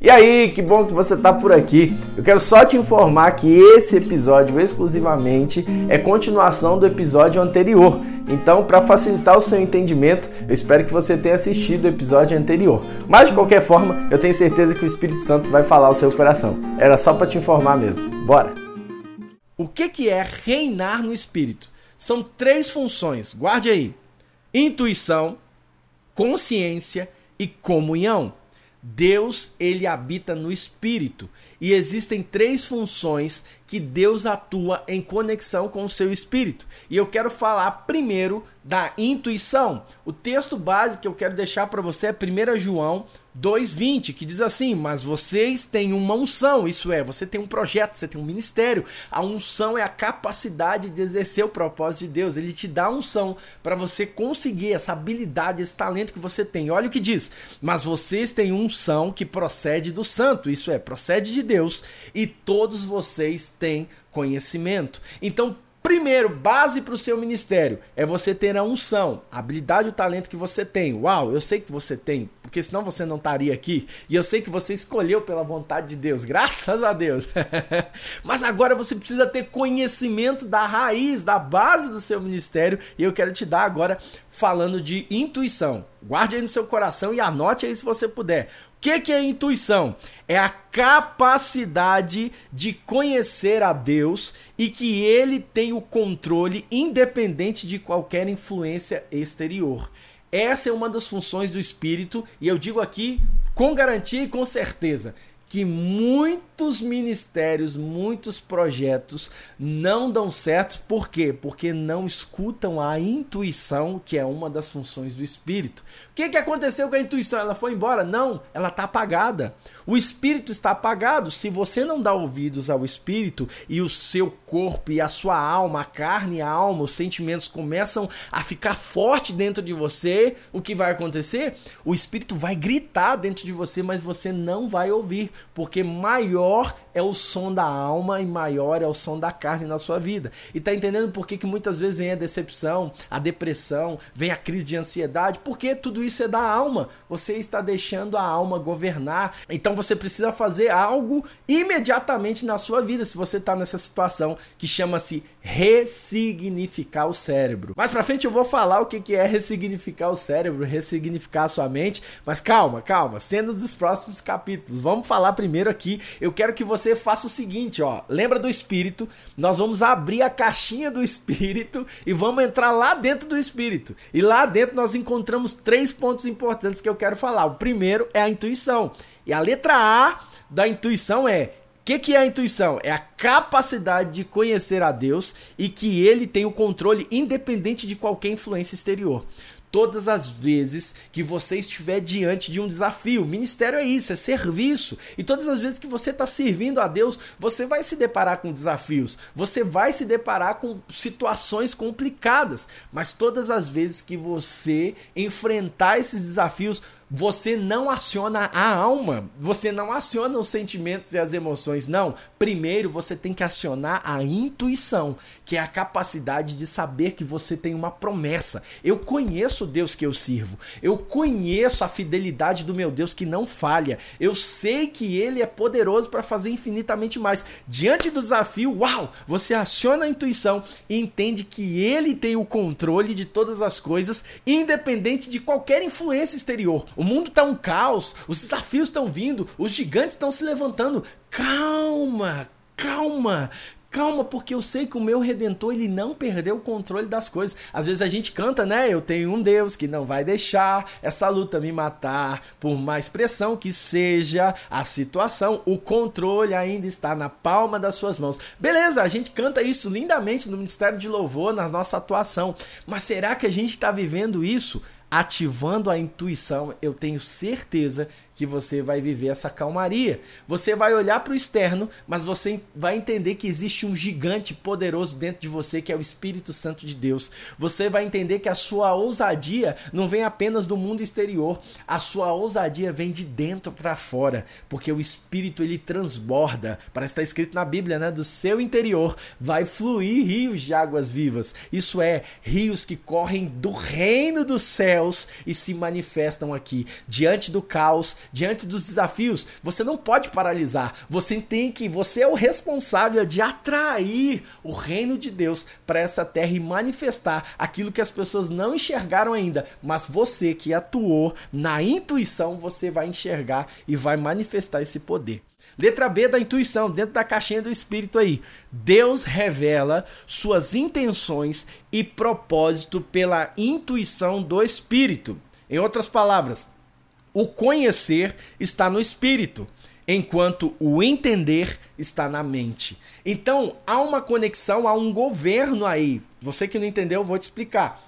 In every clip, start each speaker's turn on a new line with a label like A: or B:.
A: E aí, que bom que você está por aqui. Eu quero só te informar que esse episódio exclusivamente é continuação do episódio anterior. Então, para facilitar o seu entendimento, eu espero que você tenha assistido o episódio anterior. Mas de qualquer forma, eu tenho certeza que o Espírito Santo vai falar ao seu coração. Era só para te informar mesmo. Bora. O que que é reinar no espírito? São três funções. Guarde aí: intuição, consciência e comunhão. Deus, ele habita no espírito e existem três funções que Deus atua em conexão com o seu espírito. E eu quero falar primeiro da intuição. O texto básico que eu quero deixar para você é 1 João 2:20, que diz assim: "Mas vocês têm uma unção, isso é, você tem um projeto, você tem um ministério. A unção é a capacidade de exercer o propósito de Deus. Ele te dá unção para você conseguir essa habilidade, esse talento que você tem. Olha o que diz: "Mas vocês têm unção que procede do santo, isso é, procede de Deus, e todos vocês têm conhecimento". Então, Primeiro, base para o seu ministério é você ter a unção, a habilidade e o talento que você tem. Uau, eu sei que você tem, porque senão você não estaria aqui. E eu sei que você escolheu pela vontade de Deus, graças a Deus. Mas agora você precisa ter conhecimento da raiz, da base do seu ministério. E eu quero te dar agora falando de intuição. Guarde aí no seu coração e anote aí se você puder que, que é intuição? É a capacidade de conhecer a Deus e que ele tem o controle independente de qualquer influência exterior. Essa é uma das funções do espírito e eu digo aqui com garantia e com certeza que muitos ministérios, muitos projetos não dão certo. Por quê? Porque não escutam a intuição, que é uma das funções do espírito. O que, que aconteceu com a intuição? Ela foi embora? Não, ela está apagada. O espírito está apagado. Se você não dá ouvidos ao espírito e o seu corpo e a sua alma, a carne a alma, os sentimentos começam a ficar forte dentro de você, o que vai acontecer? O espírito vai gritar dentro de você, mas você não vai ouvir, porque maior é o som da alma e maior é o som da carne na sua vida. E tá entendendo por que, que muitas vezes vem a decepção, a depressão, vem a crise de ansiedade? Porque tudo isso é da alma. Você está deixando a alma governar. Então você precisa fazer algo imediatamente na sua vida se você está nessa situação que chama-se ressignificar o cérebro. Mais para frente eu vou falar o que é ressignificar o cérebro, ressignificar a sua mente, mas calma, calma, sendo dos próximos capítulos. Vamos falar primeiro aqui. Eu quero que você faça o seguinte, ó. Lembra do espírito? Nós vamos abrir a caixinha do espírito e vamos entrar lá dentro do espírito. E lá dentro nós encontramos três pontos importantes que eu quero falar. O primeiro é a intuição. E a letra A da intuição é o que, que é a intuição? É a capacidade de conhecer a Deus e que ele tem o controle independente de qualquer influência exterior todas as vezes que você estiver diante de um desafio. Ministério é isso, é serviço. E todas as vezes que você está servindo a Deus, você vai se deparar com desafios, você vai se deparar com situações complicadas. Mas todas as vezes que você enfrentar esses desafios, você não aciona a alma, você não aciona os sentimentos e as emoções, não. Primeiro você tem que acionar a intuição, que é a capacidade de saber que você tem uma promessa. Eu conheço o Deus que eu sirvo, eu conheço a fidelidade do meu Deus que não falha, eu sei que ele é poderoso para fazer infinitamente mais. Diante do desafio, uau, você aciona a intuição e entende que ele tem o controle de todas as coisas, independente de qualquer influência exterior. O mundo tá um caos, os desafios estão vindo, os gigantes estão se levantando. Calma, calma. Calma, porque eu sei que o meu redentor ele não perdeu o controle das coisas. Às vezes a gente canta, né? Eu tenho um Deus que não vai deixar essa luta me matar, por mais pressão que seja a situação, o controle ainda está na palma das suas mãos. Beleza, a gente canta isso lindamente no Ministério de Louvor, na nossa atuação. Mas será que a gente está vivendo isso? Ativando a intuição, eu tenho certeza que você vai viver essa calmaria. Você vai olhar para o externo, mas você vai entender que existe um gigante poderoso dentro de você, que é o Espírito Santo de Deus. Você vai entender que a sua ousadia não vem apenas do mundo exterior, a sua ousadia vem de dentro para fora, porque o Espírito ele transborda. Parece estar escrito na Bíblia, né? Do seu interior vai fluir rios de águas vivas. Isso é, rios que correm do reino dos céus e se manifestam aqui diante do caos diante dos desafios, você não pode paralisar. Você tem que, você é o responsável de atrair o reino de Deus para essa terra e manifestar aquilo que as pessoas não enxergaram ainda, mas você que atuou na intuição, você vai enxergar e vai manifestar esse poder. Letra B da intuição, dentro da caixinha do espírito aí. Deus revela suas intenções e propósito pela intuição do espírito. Em outras palavras, o conhecer está no espírito, enquanto o entender está na mente. Então, há uma conexão, há um governo aí. Você que não entendeu, eu vou te explicar.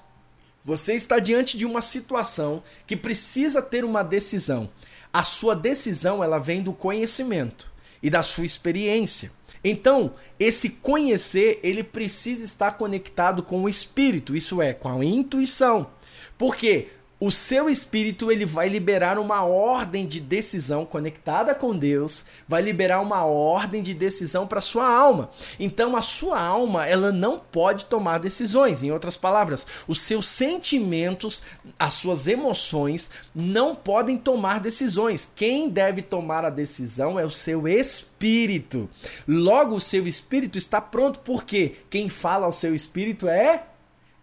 A: Você está diante de uma situação que precisa ter uma decisão. A sua decisão ela vem do conhecimento e da sua experiência. Então, esse conhecer, ele precisa estar conectado com o espírito, isso é, com a intuição. Porque o seu espírito ele vai liberar uma ordem de decisão conectada com Deus, vai liberar uma ordem de decisão para sua alma. Então a sua alma, ela não pode tomar decisões. Em outras palavras, os seus sentimentos, as suas emoções não podem tomar decisões. Quem deve tomar a decisão é o seu espírito. Logo o seu espírito está pronto porque quem fala ao seu espírito é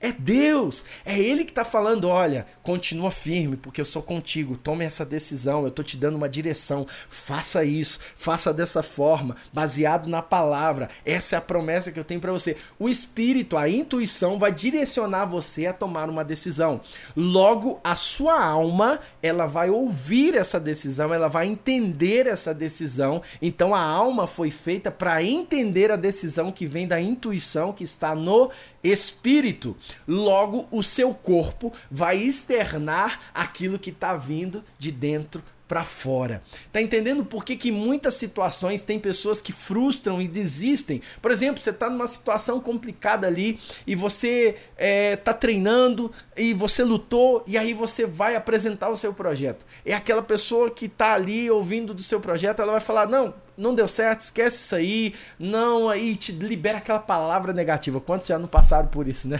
A: é Deus, é Ele que está falando: olha, continua firme, porque eu sou contigo, tome essa decisão, eu estou te dando uma direção, faça isso, faça dessa forma, baseado na palavra. Essa é a promessa que eu tenho para você. O Espírito, a intuição, vai direcionar você a tomar uma decisão. Logo, a sua alma, ela vai ouvir essa decisão, ela vai entender essa decisão. Então, a alma foi feita para entender a decisão que vem da intuição que está no espírito. Logo, o seu corpo vai externar aquilo que está vindo de dentro para fora. Tá entendendo por que, que muitas situações tem pessoas que frustram e desistem? Por exemplo, você tá numa situação complicada ali e você é, tá treinando e você lutou e aí você vai apresentar o seu projeto. É aquela pessoa que tá ali ouvindo do seu projeto, ela vai falar: "Não, não deu certo, esquece isso aí, não, aí te libera aquela palavra negativa. Quantos já não passaram por isso, né?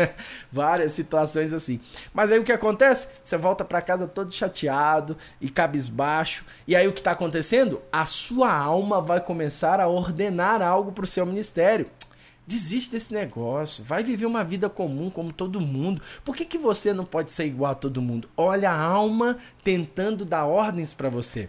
A: Várias situações assim. Mas aí o que acontece? Você volta para casa todo chateado e cabisbaixo. E aí o que está acontecendo? A sua alma vai começar a ordenar algo para o seu ministério. Desiste desse negócio. Vai viver uma vida comum como todo mundo. Por que, que você não pode ser igual a todo mundo? Olha a alma tentando dar ordens para você.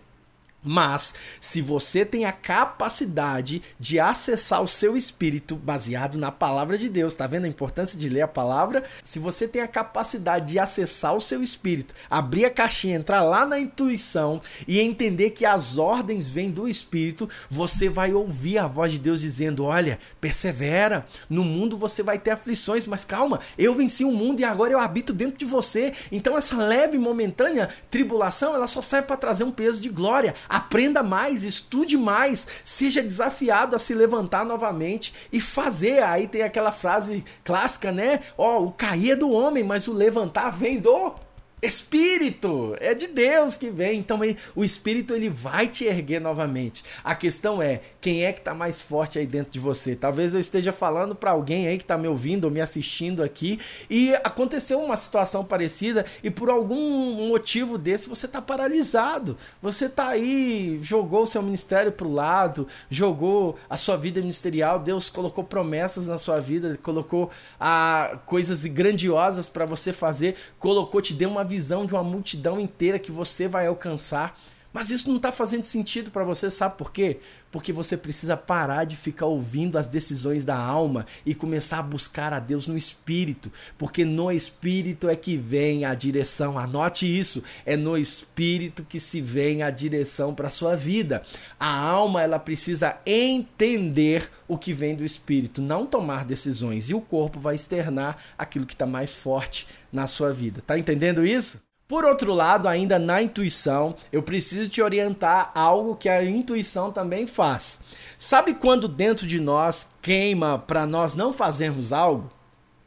A: Mas, se você tem a capacidade de acessar o seu espírito baseado na palavra de Deus, tá vendo a importância de ler a palavra? Se você tem a capacidade de acessar o seu espírito, abrir a caixinha, entrar lá na intuição e entender que as ordens vêm do espírito, você vai ouvir a voz de Deus dizendo: Olha, persevera, no mundo você vai ter aflições, mas calma, eu venci o mundo e agora eu habito dentro de você. Então, essa leve momentânea tribulação, ela só serve para trazer um peso de glória Aprenda mais, estude mais, seja desafiado a se levantar novamente e fazer. Aí tem aquela frase clássica, né? Ó, oh, o cair é do homem, mas o levantar vem do Espírito é de Deus que vem, então o Espírito ele vai te erguer novamente. A questão é quem é que está mais forte aí dentro de você. Talvez eu esteja falando para alguém aí que está me ouvindo ou me assistindo aqui e aconteceu uma situação parecida e por algum motivo desse você está paralisado. Você está aí jogou o seu ministério para o lado, jogou a sua vida ministerial. Deus colocou promessas na sua vida, colocou ah, coisas grandiosas para você fazer, colocou te deu uma visão de uma multidão inteira que você vai alcançar. Mas isso não está fazendo sentido para você, sabe por quê? Porque você precisa parar de ficar ouvindo as decisões da alma e começar a buscar a Deus no espírito, porque no espírito é que vem a direção. Anote isso, é no espírito que se vem a direção para sua vida. A alma ela precisa entender o que vem do espírito, não tomar decisões e o corpo vai externar aquilo que está mais forte na sua vida. Tá entendendo isso? Por outro lado, ainda na intuição, eu preciso te orientar algo que a intuição também faz. Sabe quando dentro de nós queima para nós não fazermos algo?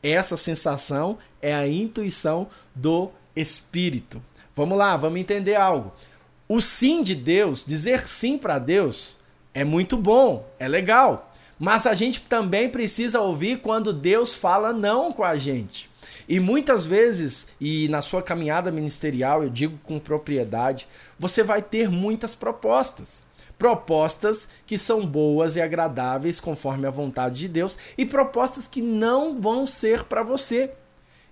A: Essa sensação é a intuição do espírito. Vamos lá, vamos entender algo. O sim de Deus, dizer sim para Deus, é muito bom, é legal. Mas a gente também precisa ouvir quando Deus fala não com a gente. E muitas vezes, e na sua caminhada ministerial, eu digo com propriedade, você vai ter muitas propostas. Propostas que são boas e agradáveis conforme a vontade de Deus e propostas que não vão ser para você.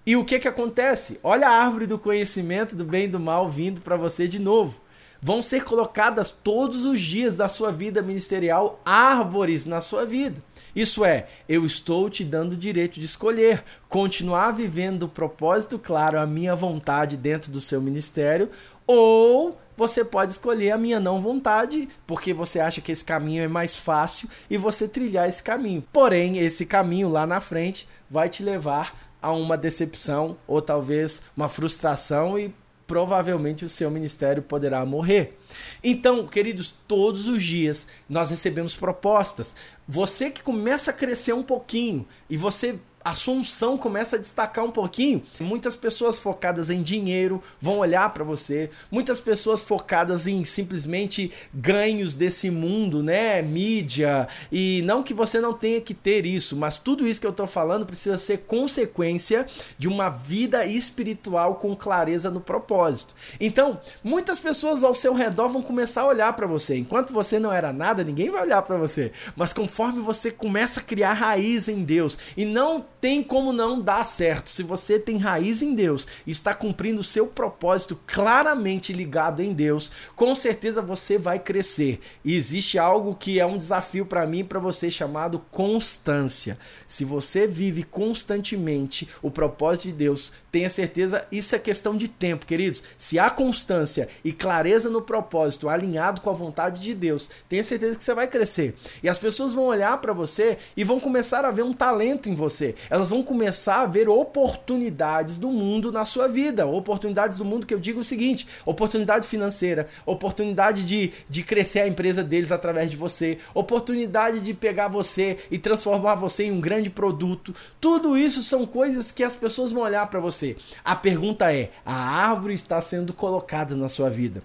A: E o que que acontece? Olha a árvore do conhecimento do bem e do mal vindo para você de novo. Vão ser colocadas todos os dias da sua vida ministerial árvores na sua vida. Isso é, eu estou te dando o direito de escolher, continuar vivendo o propósito claro, a minha vontade dentro do seu ministério, ou você pode escolher a minha não vontade, porque você acha que esse caminho é mais fácil e você trilhar esse caminho. Porém, esse caminho lá na frente vai te levar a uma decepção ou talvez uma frustração e provavelmente o seu ministério poderá morrer. Então, queridos, todos os dias nós recebemos propostas. Você que começa a crescer um pouquinho e você a sua unção começa a destacar um pouquinho. Muitas pessoas focadas em dinheiro vão olhar para você. Muitas pessoas focadas em simplesmente ganhos desse mundo, né? Mídia. E não que você não tenha que ter isso, mas tudo isso que eu tô falando precisa ser consequência de uma vida espiritual com clareza no propósito. Então, muitas pessoas ao seu redor vão começar a olhar para você. Enquanto você não era nada, ninguém vai olhar para você. Mas conforme você começa a criar raiz em Deus e não tem como não dar certo. Se você tem raiz em Deus está cumprindo o seu propósito claramente ligado em Deus, com certeza você vai crescer. E existe algo que é um desafio para mim e para você chamado constância. Se você vive constantemente o propósito de Deus, tenha certeza, isso é questão de tempo, queridos. Se há constância e clareza no propósito, alinhado com a vontade de Deus, tenha certeza que você vai crescer. E as pessoas vão olhar para você e vão começar a ver um talento em você elas vão começar a ver oportunidades do mundo na sua vida. Oportunidades do mundo que eu digo o seguinte: oportunidade financeira, oportunidade de, de crescer a empresa deles através de você, oportunidade de pegar você e transformar você em um grande produto. Tudo isso são coisas que as pessoas vão olhar para você. A pergunta é: a árvore está sendo colocada na sua vida?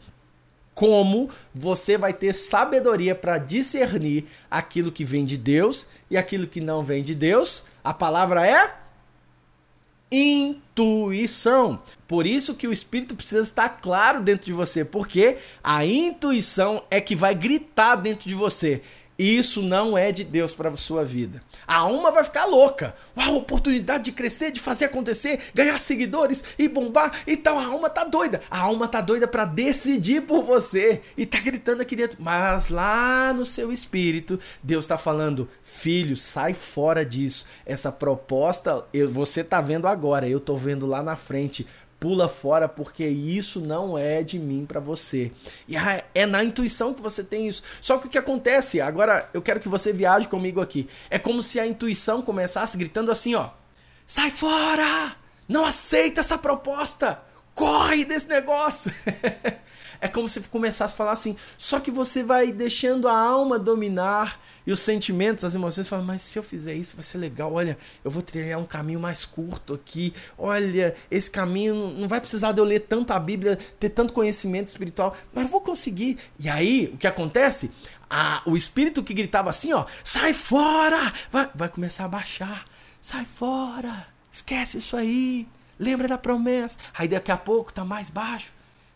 A: como você vai ter sabedoria para discernir aquilo que vem de Deus e aquilo que não vem de Deus. A palavra é intuição. Por isso que o espírito precisa estar claro dentro de você, porque a intuição é que vai gritar dentro de você. Isso não é de Deus para sua vida. A alma vai ficar louca. Uau, oportunidade de crescer, de fazer acontecer, ganhar seguidores e bombar e tal. A alma tá doida. A alma tá doida para decidir por você e tá gritando aqui dentro. Mas lá no seu espírito, Deus tá falando: "Filho, sai fora disso. Essa proposta, eu, você tá vendo agora, eu tô vendo lá na frente pula fora porque isso não é de mim para você. E é na intuição que você tem isso. Só que o que acontece, agora eu quero que você viaje comigo aqui. É como se a intuição começasse gritando assim, ó: "Sai fora! Não aceita essa proposta! Corre desse negócio!" É como se começasse a falar assim, só que você vai deixando a alma dominar e os sentimentos, as emoções, falam, mas se eu fizer isso vai ser legal, olha, eu vou trilhar um caminho mais curto aqui, olha, esse caminho não vai precisar de eu ler tanto a Bíblia, ter tanto conhecimento espiritual, mas eu vou conseguir. E aí, o que acontece? O espírito que gritava assim, ó, sai fora, vai, vai começar a baixar, sai fora, esquece isso aí, lembra da promessa. Aí daqui a pouco tá mais baixo,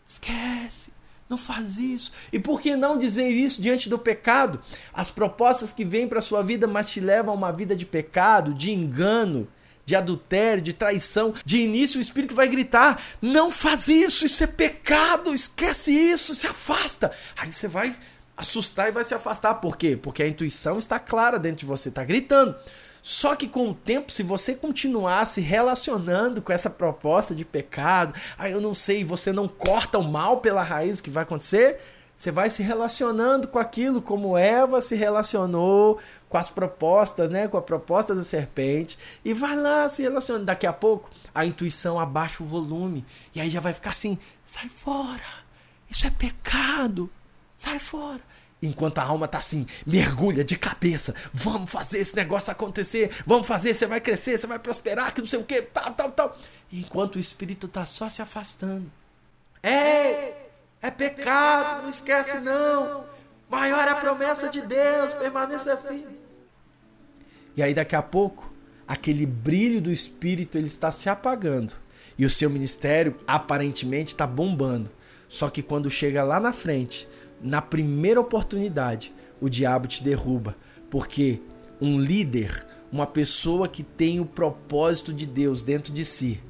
A: esquece. Não faz isso. E por que não dizer isso diante do pecado? As propostas que vêm para sua vida, mas te levam a uma vida de pecado, de engano, de adultério, de traição. De início o espírito vai gritar: "Não faz isso, isso é pecado, esquece isso, se afasta". Aí você vai assustar e vai se afastar. Por quê? Porque a intuição está clara dentro de você, está gritando. Só que com o tempo, se você continuar se relacionando com essa proposta de pecado, aí eu não sei, você não corta o mal pela raiz, o que vai acontecer? Você vai se relacionando com aquilo como Eva se relacionou com as propostas, né? Com a proposta da serpente. E vai lá se relacionando. Daqui a pouco, a intuição abaixa o volume. E aí já vai ficar assim: sai fora. Isso é pecado. Sai fora. Enquanto a alma tá assim, mergulha de cabeça. Vamos fazer esse negócio acontecer. Vamos fazer, você vai crescer, você vai prosperar, que não sei o que, tal, tal, tal. Enquanto o espírito tá só se afastando. Ei, é pecado, não esquece não. Maior é a promessa de Deus, permaneça firme. E aí daqui a pouco, aquele brilho do espírito ele está se apagando e o seu ministério aparentemente está bombando. Só que quando chega lá na frente, na primeira oportunidade, o diabo te derruba, porque um líder, uma pessoa que tem o propósito de Deus dentro de si,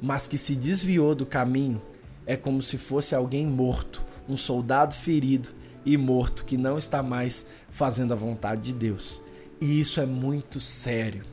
A: mas que se desviou do caminho, é como se fosse alguém morto, um soldado ferido e morto que não está mais fazendo a vontade de Deus. E isso é muito sério.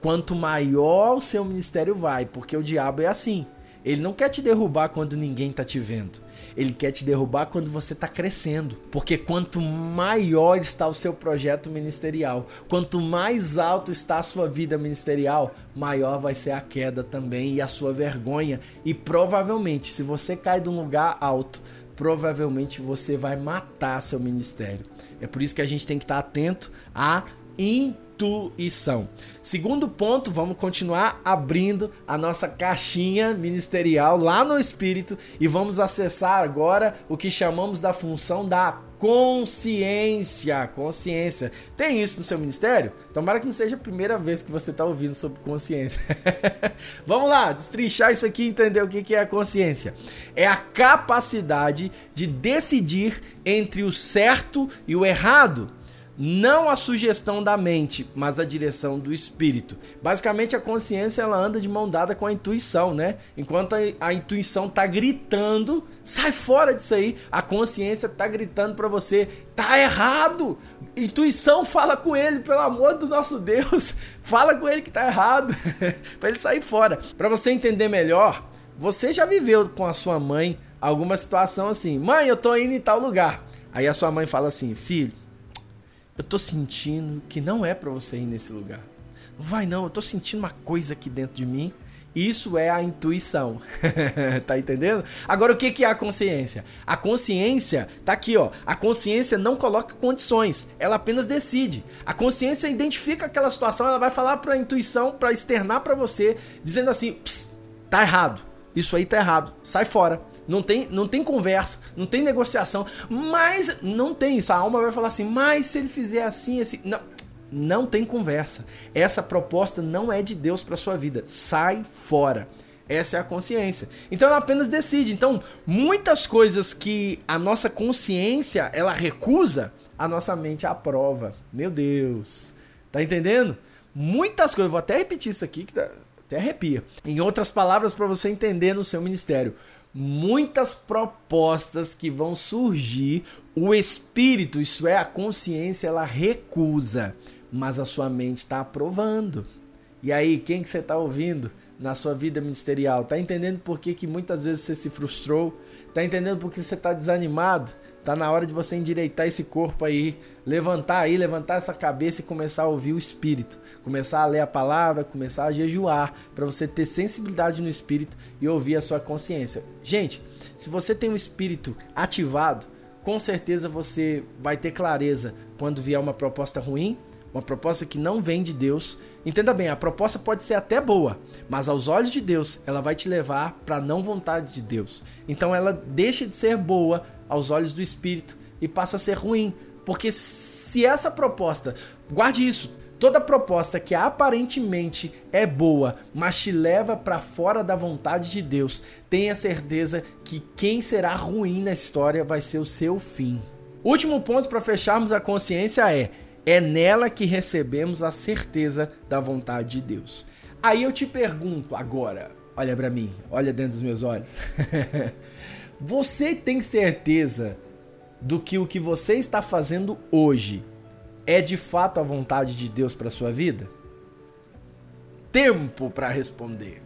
A: Quanto maior o seu ministério vai, porque o diabo é assim. Ele não quer te derrubar quando ninguém está te vendo. Ele quer te derrubar quando você está crescendo. Porque quanto maior está o seu projeto ministerial, quanto mais alto está a sua vida ministerial, maior vai ser a queda também e a sua vergonha. E provavelmente, se você cai de um lugar alto, provavelmente você vai matar seu ministério. É por isso que a gente tem que estar atento à intuição. Segundo ponto, vamos continuar abrindo a nossa caixinha ministerial lá no espírito e vamos acessar agora o que chamamos da função da consciência. Consciência. Tem isso no seu ministério? Tomara que não seja a primeira vez que você está ouvindo sobre consciência. Vamos lá, destrinchar isso aqui e entender o que é a consciência. É a capacidade de decidir entre o certo e o errado não a sugestão da mente, mas a direção do espírito. Basicamente, a consciência ela anda de mão dada com a intuição, né? Enquanto a, a intuição tá gritando, sai fora disso aí. A consciência tá gritando para você, tá errado. Intuição fala com ele, pelo amor do nosso Deus, fala com ele que tá errado, para ele sair fora. Para você entender melhor, você já viveu com a sua mãe alguma situação assim: "Mãe, eu tô indo em tal lugar". Aí a sua mãe fala assim: "Filho, eu tô sentindo que não é para você ir nesse lugar. Não vai não, eu tô sentindo uma coisa aqui dentro de mim. Isso é a intuição. tá entendendo? Agora o que é a consciência? A consciência tá aqui, ó. A consciência não coloca condições, ela apenas decide. A consciência identifica aquela situação, ela vai falar para a intuição, para externar para você, dizendo assim: "Tá errado. Isso aí tá errado. Sai fora." Não tem, não tem conversa, não tem negociação, mas não tem isso. A alma vai falar assim, mas se ele fizer assim, assim. Não, não tem conversa. Essa proposta não é de Deus para sua vida. Sai fora. Essa é a consciência. Então ela apenas decide. Então, muitas coisas que a nossa consciência ela recusa, a nossa mente aprova. Meu Deus. Tá entendendo? Muitas coisas, vou até repetir isso aqui que até arrepia. Em outras palavras, para você entender no seu ministério, muitas propostas que vão surgir, o espírito, isso é a consciência, ela recusa, mas a sua mente está aprovando. E aí, quem que você está ouvindo na sua vida ministerial? Tá entendendo por que, que muitas vezes você se frustrou? Tá entendendo por que você está desanimado? Tá na hora de você endireitar esse corpo aí, levantar aí, levantar essa cabeça e começar a ouvir o espírito, começar a ler a palavra, começar a jejuar, para você ter sensibilidade no espírito e ouvir a sua consciência. Gente, se você tem um espírito ativado, com certeza você vai ter clareza quando vier uma proposta ruim, uma proposta que não vem de Deus. Entenda bem, a proposta pode ser até boa, mas aos olhos de Deus, ela vai te levar para não vontade de Deus. Então ela deixa de ser boa aos olhos do espírito e passa a ser ruim. Porque se essa proposta, guarde isso, toda proposta que aparentemente é boa, mas te leva para fora da vontade de Deus, tenha certeza que quem será ruim na história vai ser o seu fim. Último ponto para fecharmos a consciência é: é nela que recebemos a certeza da vontade de Deus. Aí eu te pergunto agora, olha para mim, olha dentro dos meus olhos. Você tem certeza do que o que você está fazendo hoje é de fato a vontade de Deus para sua vida? Tempo para responder.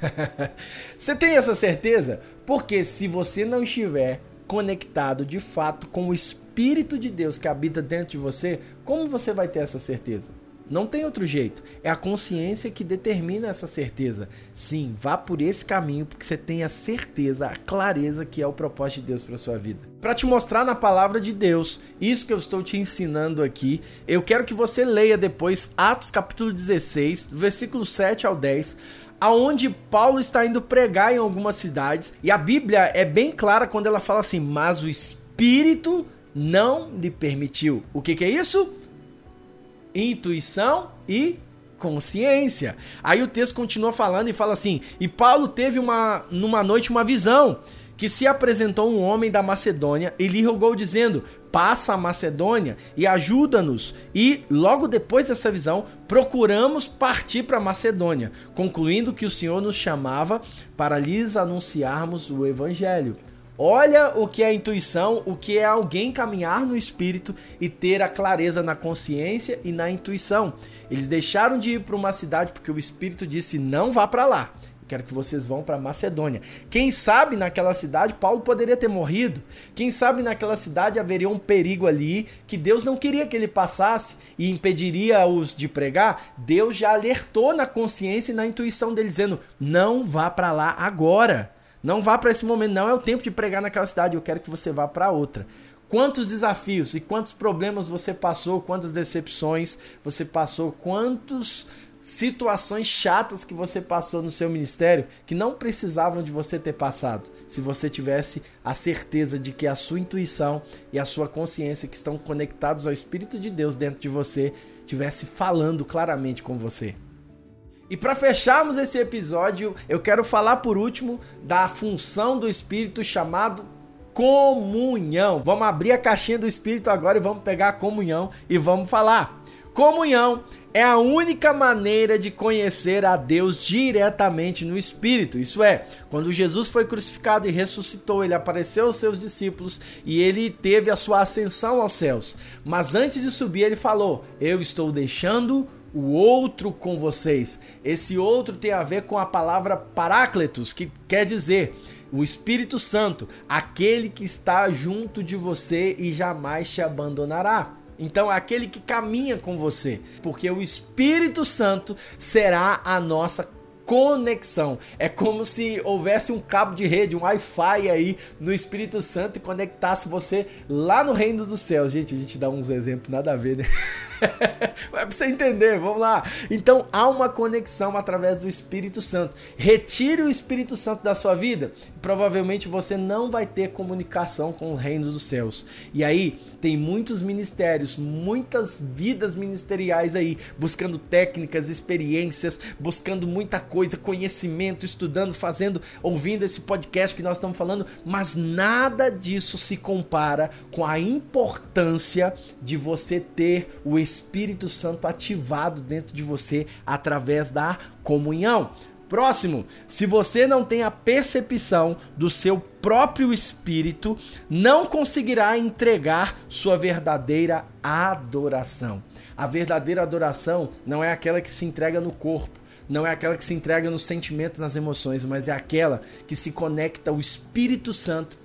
A: você tem essa certeza? Porque se você não estiver conectado de fato com o Espírito de Deus que habita dentro de você, como você vai ter essa certeza? Não tem outro jeito. É a consciência que determina essa certeza. Sim, vá por esse caminho porque você tem a certeza, a clareza que é o propósito de Deus para sua vida. Para te mostrar na palavra de Deus, isso que eu estou te ensinando aqui, eu quero que você leia depois Atos capítulo 16, versículo 7 ao 10 aonde Paulo está indo pregar em algumas cidades e a Bíblia é bem clara quando ela fala assim: "Mas o Espírito não lhe permitiu". O que, que é isso? intuição e consciência. Aí o texto continua falando e fala assim: "E Paulo teve uma numa noite uma visão que se apresentou um homem da Macedônia e lhe rogou dizendo: "Passa a Macedônia e ajuda-nos". E logo depois dessa visão, procuramos partir para Macedônia, concluindo que o Senhor nos chamava para lhes anunciarmos o evangelho. Olha o que é intuição, o que é alguém caminhar no espírito e ter a clareza na consciência e na intuição. Eles deixaram de ir para uma cidade porque o espírito disse: "Não vá para lá". Quero que vocês vão para Macedônia. Quem sabe naquela cidade Paulo poderia ter morrido. Quem sabe naquela cidade haveria um perigo ali que Deus não queria que ele passasse e impediria-os de pregar. Deus já alertou na consciência e na intuição dele dizendo: "Não vá para lá agora". Não vá para esse momento, não é o tempo de pregar naquela cidade, eu quero que você vá para outra. Quantos desafios e quantos problemas você passou, quantas decepções você passou, quantas situações chatas que você passou no seu ministério que não precisavam de você ter passado, se você tivesse a certeza de que a sua intuição e a sua consciência que estão conectados ao Espírito de Deus dentro de você tivesse falando claramente com você. E para fecharmos esse episódio, eu quero falar por último da função do Espírito chamado comunhão. Vamos abrir a caixinha do Espírito agora e vamos pegar a comunhão e vamos falar. Comunhão é a única maneira de conhecer a Deus diretamente no Espírito. Isso é, quando Jesus foi crucificado e ressuscitou, ele apareceu aos seus discípulos e ele teve a sua ascensão aos céus. Mas antes de subir, ele falou: Eu estou deixando o outro com vocês. Esse outro tem a ver com a palavra Paráclitos, que quer dizer o Espírito Santo, aquele que está junto de você e jamais te abandonará. Então, aquele que caminha com você, porque o Espírito Santo será a nossa conexão. É como se houvesse um cabo de rede, um Wi-Fi aí no Espírito Santo e conectasse você lá no reino dos céus. Gente, a gente dá uns exemplos nada a ver, né? Mas pra você entender, vamos lá. Então há uma conexão através do Espírito Santo. Retire o Espírito Santo da sua vida, provavelmente você não vai ter comunicação com o reino dos céus. E aí tem muitos ministérios, muitas vidas ministeriais aí, buscando técnicas, experiências, buscando muita coisa, conhecimento, estudando, fazendo, ouvindo esse podcast que nós estamos falando, mas nada disso se compara com a importância de você ter o Espírito Espírito Santo ativado dentro de você através da comunhão. Próximo, se você não tem a percepção do seu próprio espírito, não conseguirá entregar sua verdadeira adoração. A verdadeira adoração não é aquela que se entrega no corpo, não é aquela que se entrega nos sentimentos, nas emoções, mas é aquela que se conecta ao Espírito Santo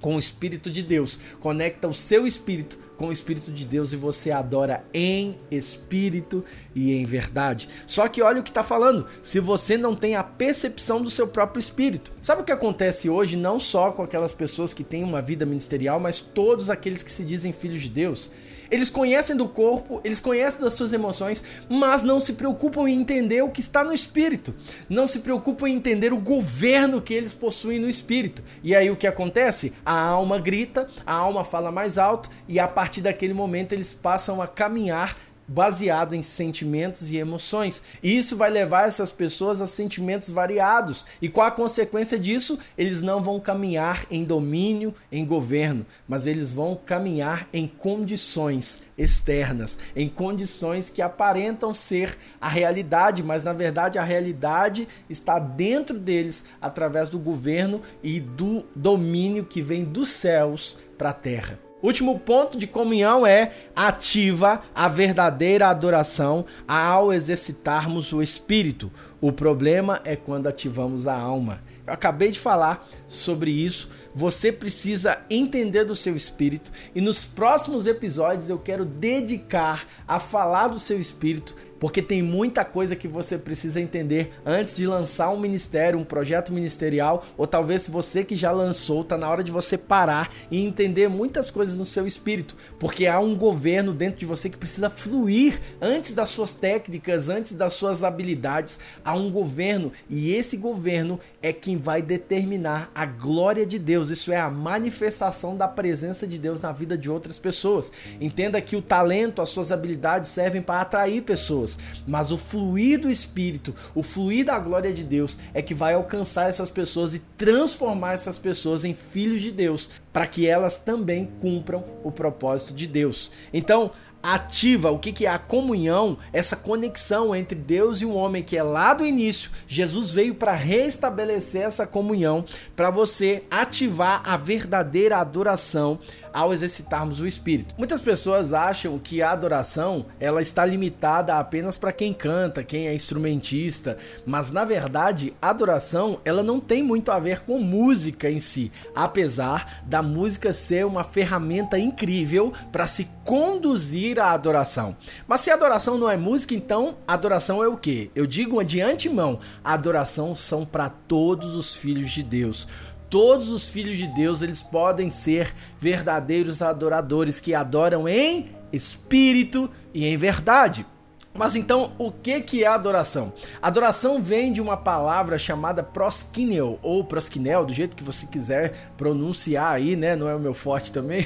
A: com o Espírito de Deus, conecta o seu espírito com o Espírito de Deus e você adora em espírito e em verdade. Só que olha o que está falando: se você não tem a percepção do seu próprio espírito. Sabe o que acontece hoje, não só com aquelas pessoas que têm uma vida ministerial, mas todos aqueles que se dizem filhos de Deus? Eles conhecem do corpo, eles conhecem das suas emoções, mas não se preocupam em entender o que está no espírito. Não se preocupam em entender o governo que eles possuem no espírito. E aí o que acontece? A alma grita, a alma fala mais alto e a partir daquele momento eles passam a caminhar baseado em sentimentos e emoções. E isso vai levar essas pessoas a sentimentos variados. E qual a consequência disso? Eles não vão caminhar em domínio, em governo, mas eles vão caminhar em condições externas, em condições que aparentam ser a realidade, mas na verdade a realidade está dentro deles através do governo e do domínio que vem dos céus para a terra. Último ponto de comunhão é ativa a verdadeira adoração ao exercitarmos o espírito. O problema é quando ativamos a alma. Eu acabei de falar sobre isso. Você precisa entender do seu espírito e nos próximos episódios eu quero dedicar a falar do seu espírito porque tem muita coisa que você precisa entender antes de lançar um ministério, um projeto ministerial, ou talvez você que já lançou, tá na hora de você parar e entender muitas coisas no seu espírito, porque há um governo dentro de você que precisa fluir antes das suas técnicas, antes das suas habilidades, há um governo e esse governo é quem vai determinar a glória de Deus, isso é a manifestação da presença de Deus na vida de outras pessoas. Entenda que o talento, as suas habilidades servem para atrair pessoas, mas o fluir do Espírito, o fluir da glória de Deus é que vai alcançar essas pessoas e transformar essas pessoas em filhos de Deus, para que elas também cumpram o propósito de Deus. Então, ativa o que, que é a comunhão, essa conexão entre Deus e o homem que é lá do início. Jesus veio para restabelecer essa comunhão, para você ativar a verdadeira adoração ao exercitarmos o espírito. Muitas pessoas acham que a adoração ela está limitada apenas para quem canta, quem é instrumentista, mas na verdade a adoração ela não tem muito a ver com música em si, apesar da música ser uma ferramenta incrível para se conduzir à adoração. Mas se a adoração não é música, então adoração é o que? Eu digo de antemão, adoração são para todos os filhos de Deus todos os filhos de Deus eles podem ser verdadeiros adoradores que adoram em espírito e em verdade. Mas então, o que que é adoração? Adoração vem de uma palavra chamada proskinel ou proskinel, do jeito que você quiser pronunciar aí, né? Não é o meu forte também.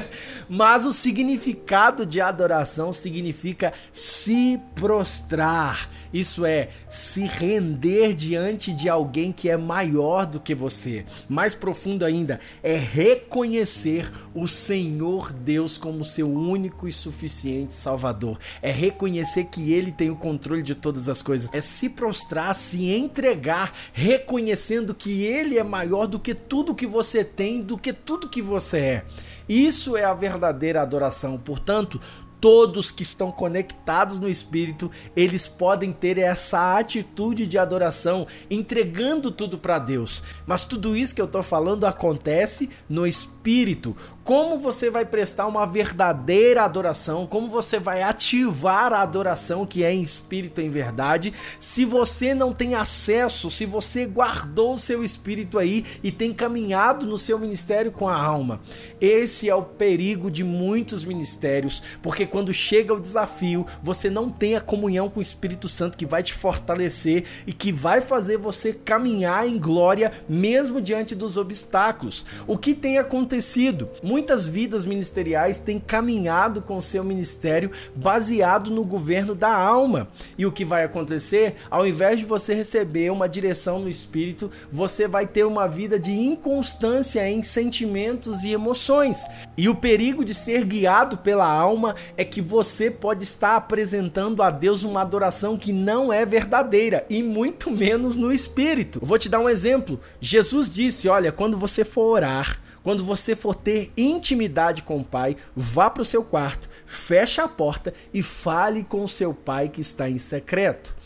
A: Mas o significado de adoração significa se prostrar. Isso é se render diante de alguém que é maior do que você. Mais profundo ainda, é reconhecer o Senhor Deus como seu único e suficiente Salvador. É reconhecer reconhecer que ele tem o controle de todas as coisas. É se prostrar, se entregar, reconhecendo que ele é maior do que tudo que você tem, do que tudo que você é. Isso é a verdadeira adoração. Portanto, todos que estão conectados no espírito, eles podem ter essa atitude de adoração, entregando tudo para Deus. Mas tudo isso que eu estou falando acontece no espírito. Como você vai prestar uma verdadeira adoração? Como você vai ativar a adoração que é em espírito em verdade? Se você não tem acesso, se você guardou o seu espírito aí e tem caminhado no seu ministério com a alma. Esse é o perigo de muitos ministérios, porque quando chega o desafio, você não tem a comunhão com o Espírito Santo que vai te fortalecer e que vai fazer você caminhar em glória mesmo diante dos obstáculos. O que tem acontecido? Muitas vidas ministeriais têm caminhado com seu ministério baseado no governo da alma. E o que vai acontecer? Ao invés de você receber uma direção no espírito, você vai ter uma vida de inconstância em sentimentos e emoções. E o perigo de ser guiado pela alma é que você pode estar apresentando a Deus uma adoração que não é verdadeira e muito menos no espírito. vou te dar um exemplo. Jesus disse: Olha, quando você for orar, quando você for ter intimidade com o Pai, vá para o seu quarto, feche a porta e fale com o seu Pai que está em secreto.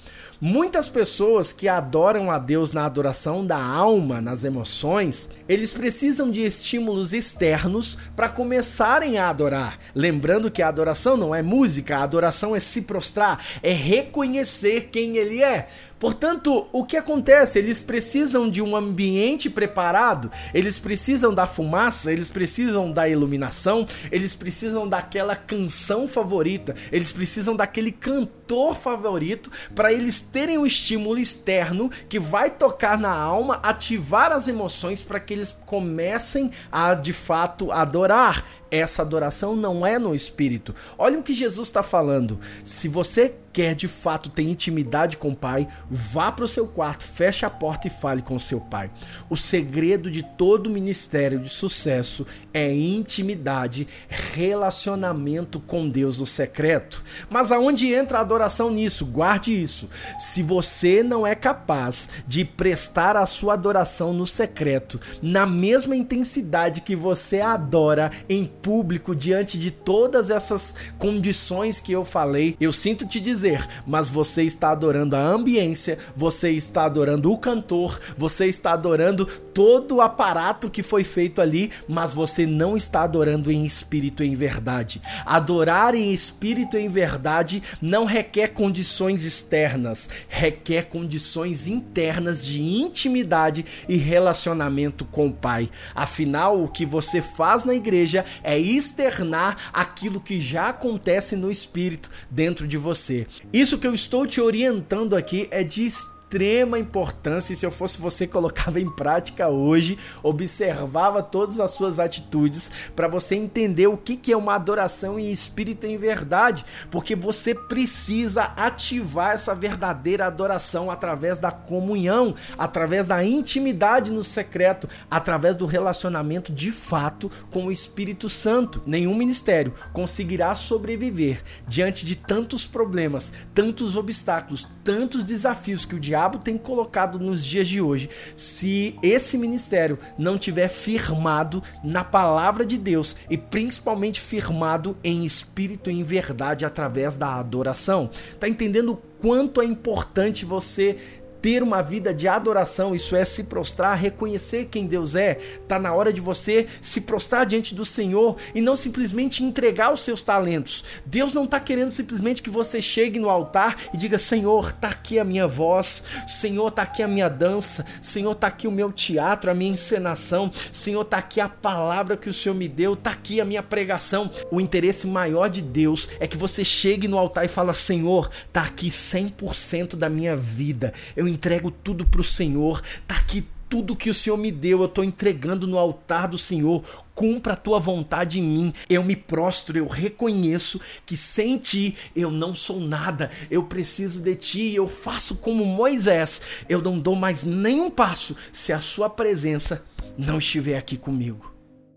A: Muitas pessoas que adoram a Deus na adoração da alma, nas emoções, eles precisam de estímulos externos para começarem a adorar. Lembrando que a adoração não é música, a adoração é se prostrar, é reconhecer quem ele é. Portanto, o que acontece? Eles precisam de um ambiente preparado, eles precisam da fumaça, eles precisam da iluminação, eles precisam daquela canção favorita, eles precisam daquele cantor favorito para eles terem um estímulo externo que vai tocar na alma, ativar as emoções para que eles comecem a de fato adorar. Essa adoração não é no espírito. Olha o que Jesus está falando. Se você quer de fato ter intimidade com o Pai, vá para o seu quarto, feche a porta e fale com o seu Pai. O segredo de todo ministério de sucesso é intimidade, relacionamento com Deus no secreto. Mas aonde entra a adoração nisso? Guarde isso. Se você não é capaz de prestar a sua adoração no secreto, na mesma intensidade que você adora em público diante de todas essas condições que eu falei, eu sinto te dizer mas você está adorando a ambiência, você está adorando o cantor, você está adorando todo o aparato que foi feito ali, mas você não está adorando em espírito e em verdade. Adorar em espírito e em verdade não requer condições externas, requer condições internas de intimidade e relacionamento com o Pai. Afinal, o que você faz na igreja é externar aquilo que já acontece no espírito dentro de você. Isso que eu estou te orientando aqui é de extrema importância e se eu fosse você colocava em prática hoje, observava todas as suas atitudes para você entender o que, que é uma adoração em espírito e em verdade, porque você precisa ativar essa verdadeira adoração através da comunhão, através da intimidade no secreto, através do relacionamento de fato com o Espírito Santo. Nenhum ministério conseguirá sobreviver diante de tantos problemas, tantos obstáculos, tantos desafios que o diabo tem colocado nos dias de hoje, se esse ministério não tiver firmado na palavra de Deus e principalmente firmado em espírito e em verdade através da adoração. Tá entendendo o quanto é importante você ter uma vida de adoração, isso é se prostrar, reconhecer quem Deus é. Tá na hora de você se prostrar diante do Senhor e não simplesmente entregar os seus talentos. Deus não está querendo simplesmente que você chegue no altar e diga: Senhor, tá aqui a minha voz, Senhor, tá aqui a minha dança, Senhor, tá aqui o meu teatro, a minha encenação, Senhor, tá aqui a palavra que o Senhor me deu, tá aqui a minha pregação. O interesse maior de Deus é que você chegue no altar e fala: Senhor, tá aqui 100% da minha vida. Eu entrego tudo para o Senhor. Tá aqui tudo que o Senhor me deu, eu estou entregando no altar do Senhor. Cumpra a tua vontade em mim. Eu me prostro, eu reconheço que sem ti eu não sou nada. Eu preciso de ti. Eu faço como Moisés. Eu não dou mais nenhum passo se a sua presença não estiver aqui comigo.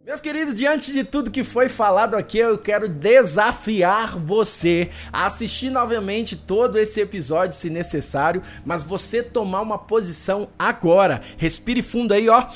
A: Meus queridos, diante de tudo que foi falado aqui, eu quero desafiar você a assistir novamente todo esse episódio, se necessário, mas você tomar uma posição agora. Respire fundo aí, ó.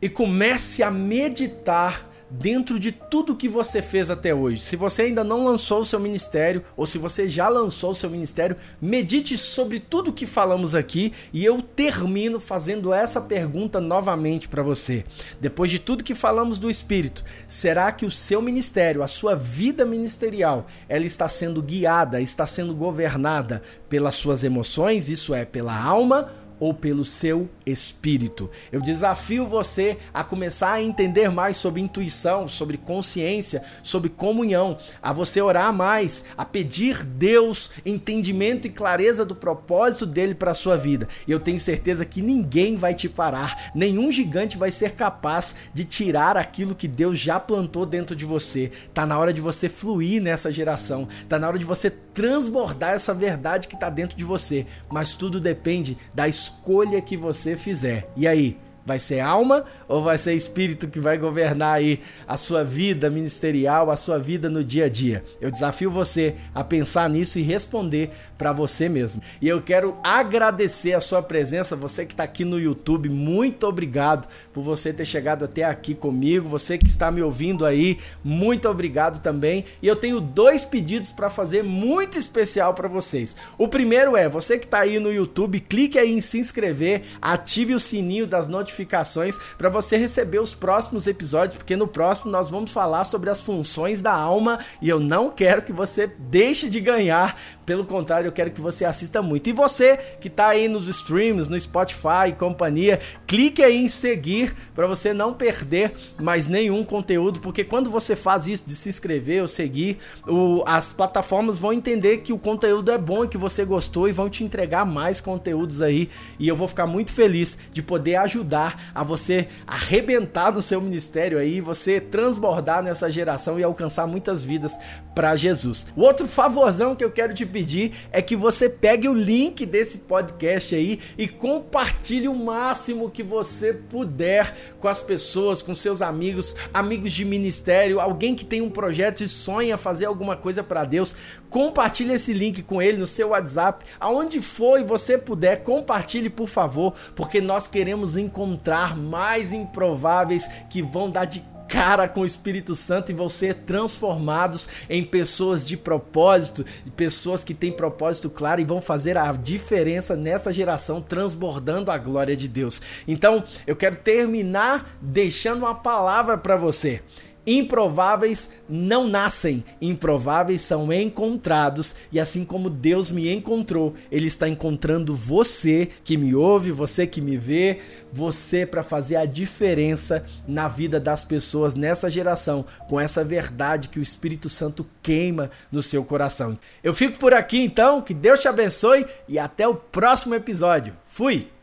A: E comece a meditar dentro de tudo que você fez até hoje. Se você ainda não lançou o seu ministério ou se você já lançou o seu ministério, medite sobre tudo que falamos aqui e eu termino fazendo essa pergunta novamente para você. Depois de tudo que falamos do espírito, será que o seu ministério, a sua vida ministerial, ela está sendo guiada, está sendo governada pelas suas emoções, isso é, pela alma ou pelo seu espírito. Eu desafio você a começar a entender mais sobre intuição, sobre consciência, sobre comunhão, a você orar mais, a pedir Deus entendimento e clareza do propósito dele para sua vida. E eu tenho certeza que ninguém vai te parar, nenhum gigante vai ser capaz de tirar aquilo que Deus já plantou dentro de você. Tá na hora de você fluir nessa geração, tá na hora de você transbordar essa verdade que está dentro de você, mas tudo depende da escolha que você fizer. E aí, Vai ser alma ou vai ser espírito que vai governar aí a sua vida ministerial, a sua vida no dia a dia? Eu desafio você a pensar nisso e responder para você mesmo. E eu quero agradecer a sua presença, você que está aqui no YouTube, muito obrigado por você ter chegado até aqui comigo, você que está me ouvindo aí, muito obrigado também. E eu tenho dois pedidos para fazer muito especial para vocês. O primeiro é, você que está aí no YouTube, clique aí em se inscrever, ative o sininho das notificações notificações para você receber os próximos episódios, porque no próximo nós vamos falar sobre as funções da alma e eu não quero que você deixe de ganhar, pelo contrário, eu quero que você assista muito. E você que está aí nos streams, no Spotify e companhia, clique aí em seguir para você não perder mais nenhum conteúdo, porque quando você faz isso de se inscrever ou seguir, o, as plataformas vão entender que o conteúdo é bom e que você gostou e vão te entregar mais conteúdos aí. E eu vou ficar muito feliz de poder ajudar a você arrebentar no seu ministério aí, você transbordar nessa geração e alcançar muitas vidas para Jesus. O outro favorzão que eu quero te pedir é que você pegue o link desse podcast aí e compartilhe o máximo que você puder com as pessoas, com seus amigos, amigos de ministério, alguém que tem um projeto e sonha fazer alguma coisa para Deus. Compartilhe esse link com ele no seu WhatsApp, aonde for e você puder, compartilhe por favor, porque nós queremos encontrar mais improváveis que vão dar de cara com o Espírito Santo e vão ser transformados em pessoas de propósito, pessoas que têm propósito claro e vão fazer a diferença nessa geração, transbordando a glória de Deus. Então, eu quero terminar deixando uma palavra para você. Improváveis não nascem, improváveis são encontrados. E assim como Deus me encontrou, Ele está encontrando você que me ouve, você que me vê, você para fazer a diferença na vida das pessoas nessa geração, com essa verdade que o Espírito Santo queima no seu coração. Eu fico por aqui então, que Deus te abençoe e até o próximo episódio. Fui!